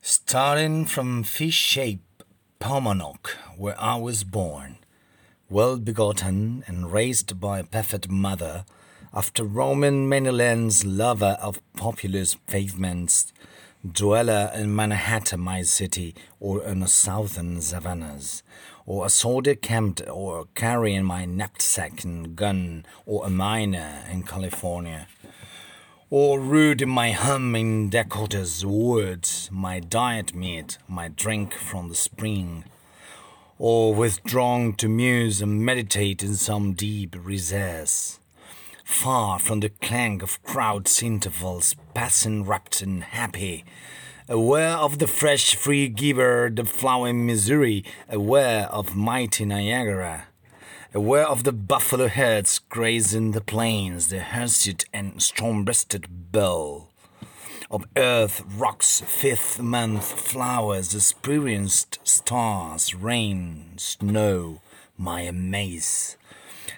Starting from fish shape Paumanok, where I was born, well begotten and raised by a perfect mother, after many lands, lover of populous pavements, dweller in Manhattan, my city, or in the southern savannas, or a soldier camped or carrying my knapsack and gun, or a miner in California or rude in my hum in Dakota's woods, my diet meat, my drink from the spring, or withdrawn to muse and meditate in some deep recess, far from the clank of crowds' intervals, passing rapt and happy, aware of the fresh free giver, the flowing Missouri, aware of mighty Niagara aware of the buffalo herds grazing the plains, the hirsute and storm-breasted bull, of earth, rocks, fifth month flowers, experienced stars, rain, snow, my amaze,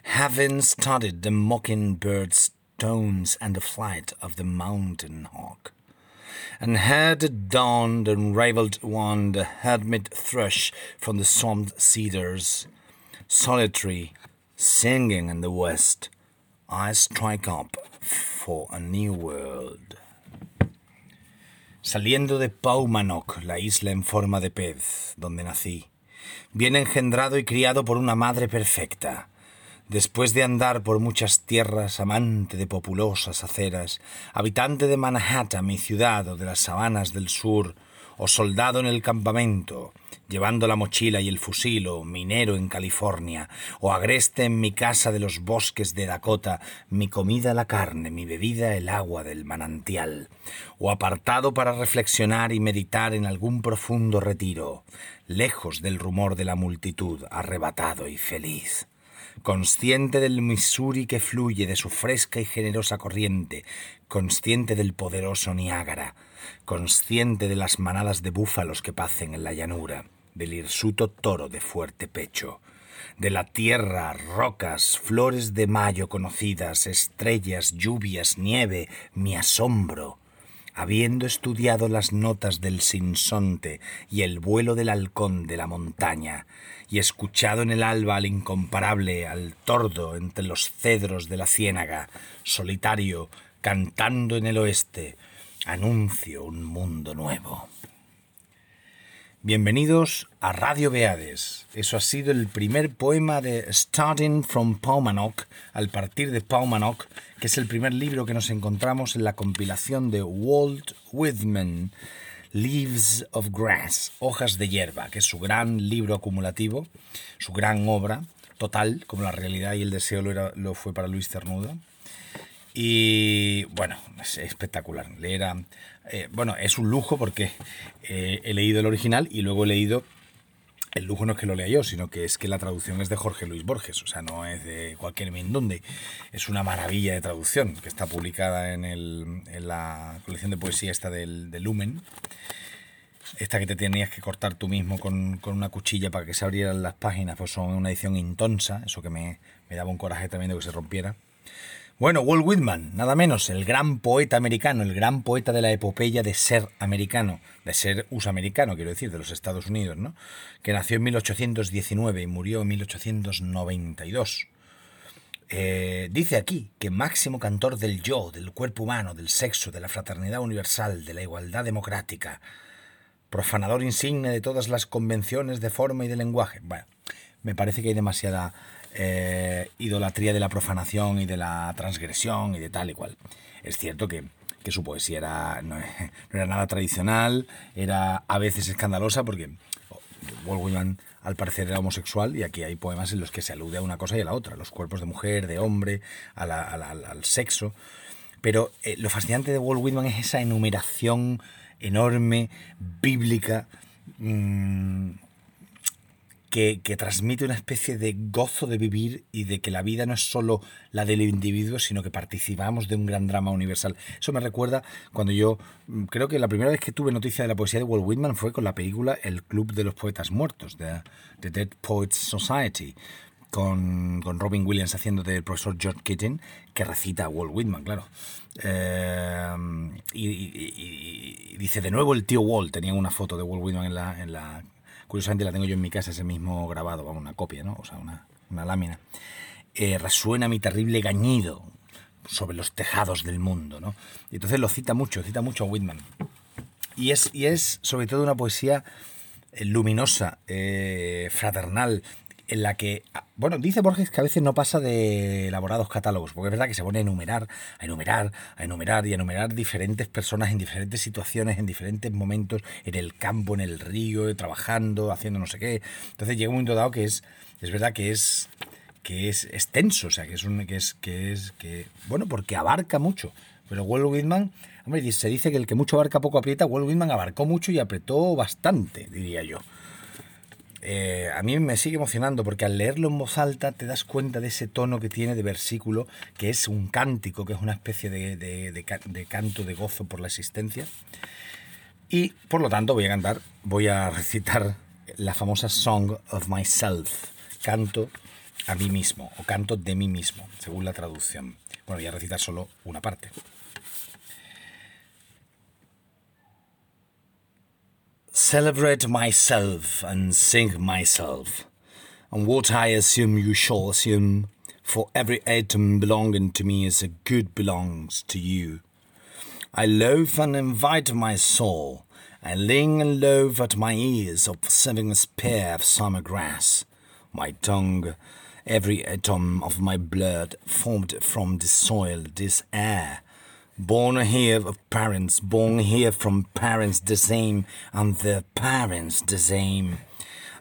having studied the mockingbird's tones and the flight of the mountain hawk and heard the dawn, the unraveled one, the hermit thrush from the swamped cedars, solitary, singing in the west, I strike up for a new world. Saliendo de Paumanok, la isla en forma de pez, donde nací, bien engendrado y criado por una madre perfecta, después de andar por muchas tierras, amante de populosas aceras, habitante de Manhattan, mi ciudad, o de las sabanas del sur, o soldado en el campamento, llevando la mochila y el fusil, o minero en California, o agreste en mi casa de los bosques de Dakota, mi comida la carne, mi bebida el agua del manantial, o apartado para reflexionar y meditar en algún profundo retiro, lejos del rumor de la multitud, arrebatado y feliz consciente del Missouri que fluye de su fresca y generosa corriente, consciente del poderoso Niágara, consciente de las manadas de búfalos que pacen en la llanura, del hirsuto toro de fuerte pecho, de la tierra, rocas, flores de mayo conocidas, estrellas, lluvias, nieve, mi asombro, habiendo estudiado las notas del sinsonte y el vuelo del halcón de la montaña, y escuchado en el alba al incomparable, al tordo entre los cedros de la ciénaga, solitario, cantando en el oeste, anuncio un mundo nuevo. Bienvenidos a Radio Beades. Eso ha sido el primer poema de Starting from Paumanok, al partir de Paumanok, que es el primer libro que nos encontramos en la compilación de Walt Whitman, Leaves of Grass, Hojas de Hierba, que es su gran libro acumulativo, su gran obra, total, como la realidad y el deseo lo, fue para Luis Cernuda. Y bueno, es espectacular. Leer eh, bueno, es un lujo porque eh, he leído el original y luego he leído. El lujo no es que lo lea yo, sino que es que la traducción es de Jorge Luis Borges, o sea, no es de cualquier mindonde. Es una maravilla de traducción que está publicada en, el, en la colección de poesía esta del, Lumen. Esta que te tenías que cortar tú mismo con, con, una cuchilla para que se abrieran las páginas, pues son una edición intonsa, eso que me, me daba un coraje también de que se rompiera. Bueno, Walt Whitman, nada menos, el gran poeta americano, el gran poeta de la epopeya de ser americano, de ser usamericano, quiero decir, de los Estados Unidos, ¿no? Que nació en 1819 y murió en 1892. Eh, dice aquí que máximo cantor del yo, del cuerpo humano, del sexo, de la fraternidad universal, de la igualdad democrática, profanador insigne de todas las convenciones de forma y de lenguaje. Bueno, me parece que hay demasiada eh, idolatría de la profanación y de la transgresión y de tal y cual. Es cierto que, su poesía era, no, era nada tradicional, era a veces escandalosa porque Walt Whitman al parecer era homosexual y aquí hay poemas en los que se alude a una cosa y a la otra, los cuerpos de mujer, de hombre, al sexo. Pero eh, lo fascinante de Walt Whitman es esa enumeración enorme, bíblica, mmm, que, transmite una especie de gozo de vivir y de que la vida no es solo la del individuo, sino que participamos de un gran drama universal. Eso me recuerda cuando yo, mm, creo que la primera vez que tuve noticia de la poesía de Walt Whitman fue con la película El Club de los Poetas Muertos, de The Dead Poets Society con, con Robin Williams haciendo del profesor George Keating, que recita a Walt Whitman, claro. Eh, y, dice de nuevo el tío Walt, tenía una foto de Walt Whitman en la... Curiosamente la tengo yo en mi casa, ese mismo grabado, una copia, ¿no? O sea, una, una lámina. Eh, resuena mi terrible gañido sobre los tejados del mundo, ¿no? Y entonces lo cita mucho, cita mucho a Whitman. Y es, y es sobre todo una poesía eh, luminosa, eh, fraternal, en la que, ah, bueno, dice Borges que a veces no pasa de elaborados catálogos, porque es verdad que se pone a enumerar, a enumerar, a enumerar y a enumerar diferentes personas en diferentes situaciones, en diferentes momentos, en el campo, en el río, trabajando, haciendo no sé qué. Entonces llega un momento dado que es, es verdad que es que es extenso, o sea, que es un que es que es que bueno, porque abarca mucho. Pero Walt Whitman, hombre, se dice que el que mucho abarca poco aprieta, Walt Whitman abarcó mucho y apretó bastante, diría yo. Eh, a mí me sigue emocionando porque al leerlo en voz alta te das cuenta de ese tono que tiene de versículo, que es un cántico, que es una especie de, de- de ca- de canto de gozo por la existencia. Y por lo tanto voy a cantar, voy a recitar la famosa Song of Myself, canto a mí mismo o canto de mí mismo, según la traducción. Bueno, voy a recitar solo una parte. Celebrate myself and sing myself, and what I assume you shall assume, for every atom belonging to me is a good belongs to you. I loaf and invite my soul. I ling and loaf at my ears of saving a spear of summer grass. My tongue, every atom of my blood formed from this soil, this air. Born here of parents, born here from parents the same, and their parents the same.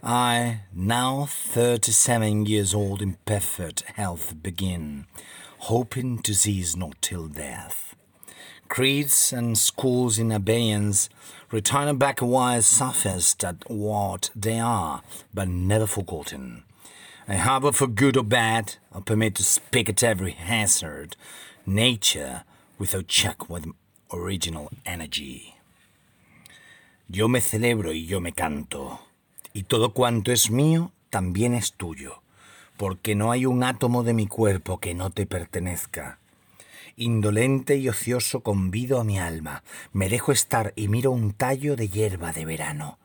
I, now 37 years old in perfect health, begin, hoping to cease not till death creeds and schools in abeyance, returning back while sufficed at what they are, but never forgotten. I harbor for good or bad, or permit to speak at every hazard, nature without check with original energy. Yo me celebro y yo me canto, y todo cuanto es mío también es tuyo, porque no hay un átomo de mi cuerpo que no te pertenezca. Indolente y ocioso convido a mi alma, me dejo estar y miro un tallo de hierba de verano.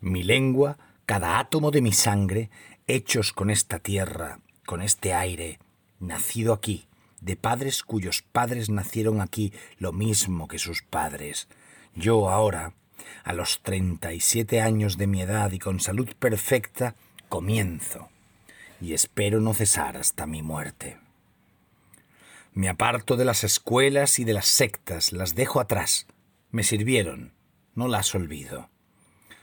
Mi lengua, cada átomo de mi sangre, hechos con esta tierra, con este aire, nacido aquí, de padres cuyos padres nacieron aquí lo mismo que sus padres. Yo ahora, a los 37 años de mi edad y con salud perfecta, comienzo, y espero no cesar hasta mi muerte. Me aparto de las escuelas y de las sectas, las dejo atrás. Me sirvieron, no las olvido.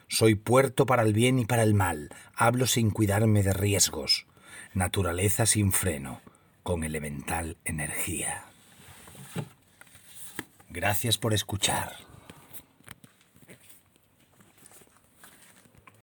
Soy puerto para el bien y para el mal, hablo sin cuidarme de riesgos, naturaleza sin freno, con elemental energía. Gracias por escuchar.